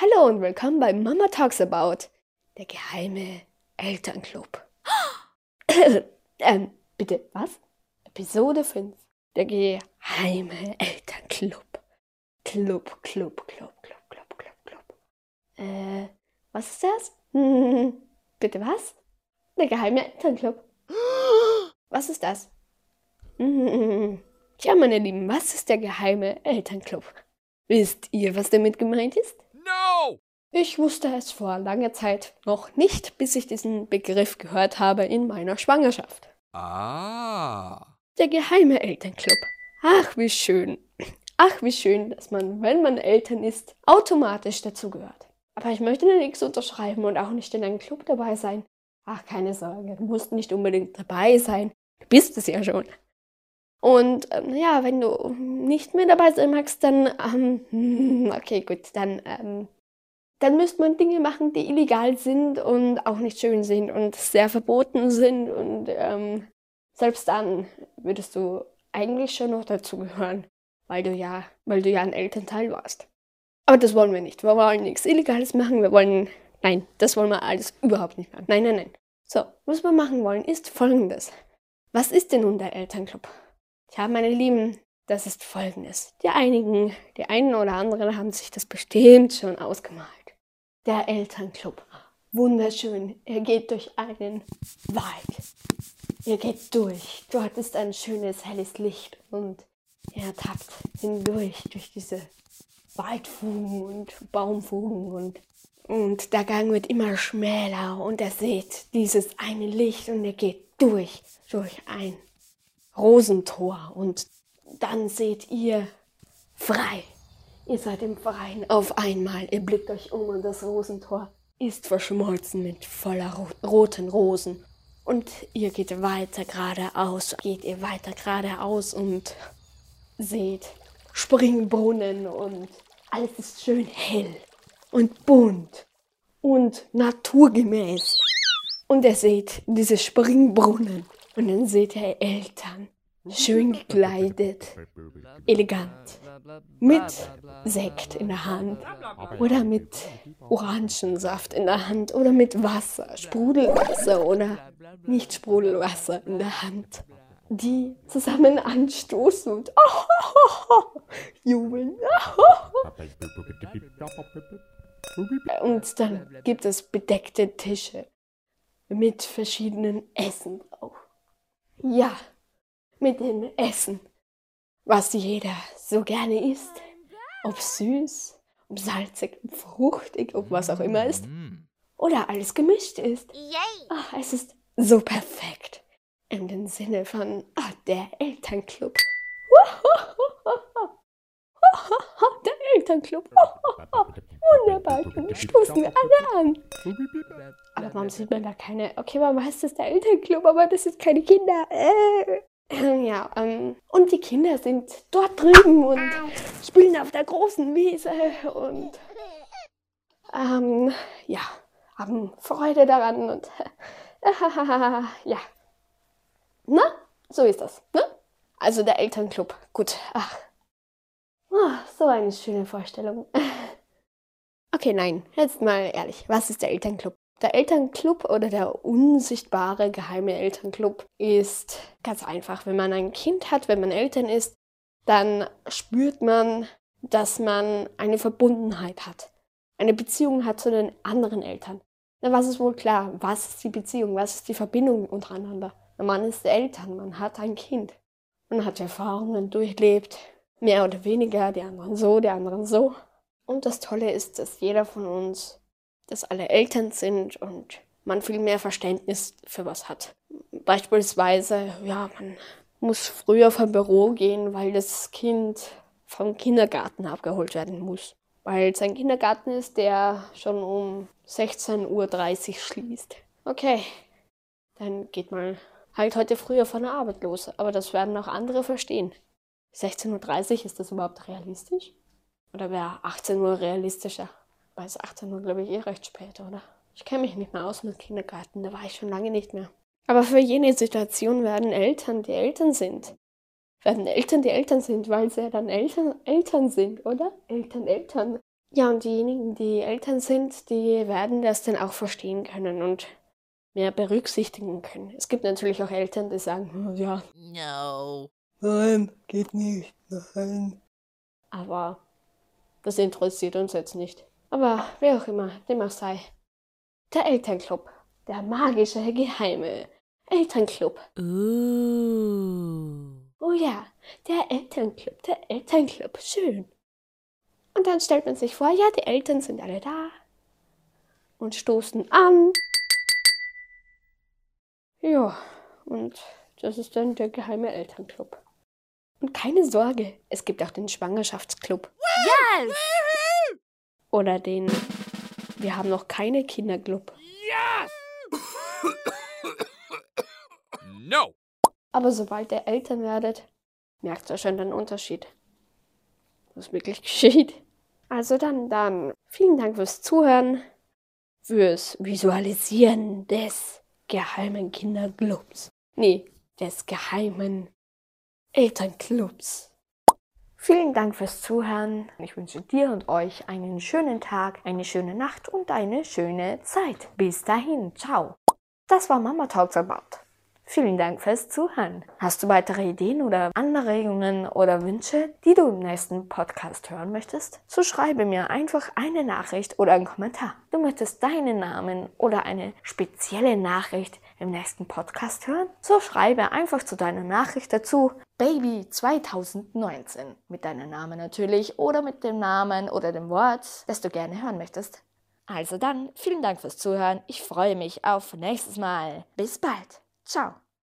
Hallo und willkommen bei Mama Talks About, der geheime Elternclub. ähm, bitte, was? Episode 5, der geheime Elternclub. Club, Club, Club, Club, Club, Club, Club. Äh, was ist das? Hm, bitte was? Der geheime Elternclub. Was ist das? Hm, tja, meine Lieben, was ist der geheime Elternclub? Wisst ihr, was damit gemeint ist? No! Ich wusste es vor langer Zeit noch nicht, bis ich diesen Begriff gehört habe in meiner Schwangerschaft. Ah. Der geheime Elternclub. Ach, wie schön. Ach, wie schön, dass man, wenn man Eltern ist, automatisch dazugehört. Aber ich möchte nichts unterschreiben und auch nicht in einem Club dabei sein. Ach, keine Sorge, du musst nicht unbedingt dabei sein. Du bist es ja schon. Und ähm, ja, wenn du nicht mehr dabei sein magst, dann, ähm, okay, gut, dann, ähm, dann müsste man Dinge machen, die illegal sind und auch nicht schön sind und sehr verboten sind. Und ähm, selbst dann würdest du eigentlich schon noch dazugehören, weil du ja, weil du ja ein Elternteil warst. Aber das wollen wir nicht. Wir wollen nichts Illegales machen. Wir wollen, nein, das wollen wir alles überhaupt nicht machen. Nein, nein, nein. So, was wir machen wollen, ist folgendes. Was ist denn nun der Elternclub? Tja, meine Lieben, das ist folgendes. Die einigen, die einen oder anderen haben sich das bestimmt schon ausgemalt. Der Elternclub. Wunderschön. Er geht durch einen Wald. Er geht durch. Dort ist ein schönes helles Licht und er tappt hindurch durch diese Waldfugen und Baumfugen und und der Gang wird immer schmäler und er sieht dieses eine Licht und er geht durch, durch ein Rosentor und dann seht ihr frei. Ihr seid im Freien auf einmal. Ihr blickt euch um und das Rosentor ist verschmolzen mit voller ro roten Rosen. Und ihr geht weiter geradeaus, geht ihr weiter geradeaus und seht Springbrunnen und alles ist schön hell und bunt und naturgemäß. Und ihr seht diese Springbrunnen und dann seht ihr Eltern, schön gekleidet, elegant, mit Sekt in der Hand oder mit Orangensaft in der Hand oder mit Wasser, Sprudelwasser oder nicht Sprudelwasser in der Hand, die zusammen anstoßen und oh, jubeln. Und dann gibt es bedeckte Tische mit verschiedenen Essen drauf. Ja, mit dem Essen, was jeder so gerne isst. Ob süß, ob salzig, ob fruchtig, ob was auch immer ist. Oder alles gemischt ist. Ach, es ist so perfekt. In dem Sinne von ah, der Elternclub. Der Elternclub. Wunderbar, dann stoßen wir alle an. Aber warum sieht man da keine? Okay, warum heißt das der Elternclub? Aber das sind keine Kinder. Äh. Ja, ähm, und die Kinder sind dort drüben und spielen auf der großen Wiese und ähm, ja, haben Freude daran und äh, ja. Na, so ist das, ne? Also der Elternclub. Gut. Ach. Oh, so eine schöne Vorstellung. Okay, nein, jetzt mal ehrlich, was ist der Elternclub? Der Elternclub oder der unsichtbare geheime Elternclub ist ganz einfach. Wenn man ein Kind hat, wenn man Eltern ist, dann spürt man, dass man eine Verbundenheit hat, eine Beziehung hat zu den anderen Eltern. Na, was ist wohl klar? Was ist die Beziehung? Was ist die Verbindung untereinander? Man ist Eltern, man hat ein Kind. Man hat Erfahrungen durchlebt, mehr oder weniger, die anderen so, die anderen so. Und das Tolle ist, dass jeder von uns, dass alle Eltern sind und man viel mehr Verständnis für was hat. Beispielsweise, ja, man muss früher vom Büro gehen, weil das Kind vom Kindergarten abgeholt werden muss. Weil es ein Kindergarten ist, der schon um 16.30 Uhr schließt. Okay, dann geht man halt heute früher von der Arbeit los. Aber das werden auch andere verstehen. 16.30 Uhr, ist das überhaupt realistisch? Oder wäre 18 Uhr realistischer? Es 18 Uhr, glaube ich, eh recht spät, oder? Ich kenne mich nicht mehr aus mit Kindergarten, da war ich schon lange nicht mehr. Aber für jene Situation werden Eltern, die Eltern sind. Werden Eltern, die Eltern sind, weil sie ja dann Eltern, Eltern sind, oder? Eltern, Eltern. Ja, und diejenigen, die Eltern sind, die werden das dann auch verstehen können und mehr berücksichtigen können. Es gibt natürlich auch Eltern, die sagen, "Hm, ja, No. nein, geht nicht, nein. Aber das interessiert uns jetzt nicht. Aber wer auch immer, dem auch sei. Der Elternclub, der magische, geheime Elternclub. Ooh. Oh ja, der Elternclub, der Elternclub, schön. Und dann stellt man sich vor, ja, die Eltern sind alle da und stoßen an. Ja, und das ist dann der geheime Elternclub. Und keine Sorge, es gibt auch den Schwangerschaftsclub. Yes! Oder den Wir haben noch keine Kinderclub. Yes! no. Aber sobald ihr Eltern werdet, merkt ihr schon den Unterschied. Was wirklich geschieht. Also dann, dann, vielen Dank fürs Zuhören, fürs Visualisieren des geheimen Kinderclubs. Nee, des geheimen Elternclubs. Vielen Dank fürs Zuhören. Ich wünsche dir und euch einen schönen Tag, eine schöne Nacht und eine schöne Zeit. Bis dahin, ciao. Das war Mama Talks About. Vielen Dank fürs Zuhören. Hast du weitere Ideen oder Anregungen oder Wünsche, die du im nächsten Podcast hören möchtest? So schreibe mir einfach eine Nachricht oder einen Kommentar. Du möchtest deinen Namen oder eine spezielle Nachricht im nächsten Podcast hören? So schreibe einfach zu deiner Nachricht dazu Baby 2019 mit deinem Namen natürlich oder mit dem Namen oder dem Wort, das du gerne hören möchtest. Also dann, vielen Dank fürs Zuhören. Ich freue mich auf nächstes Mal. Bis bald. Ciao.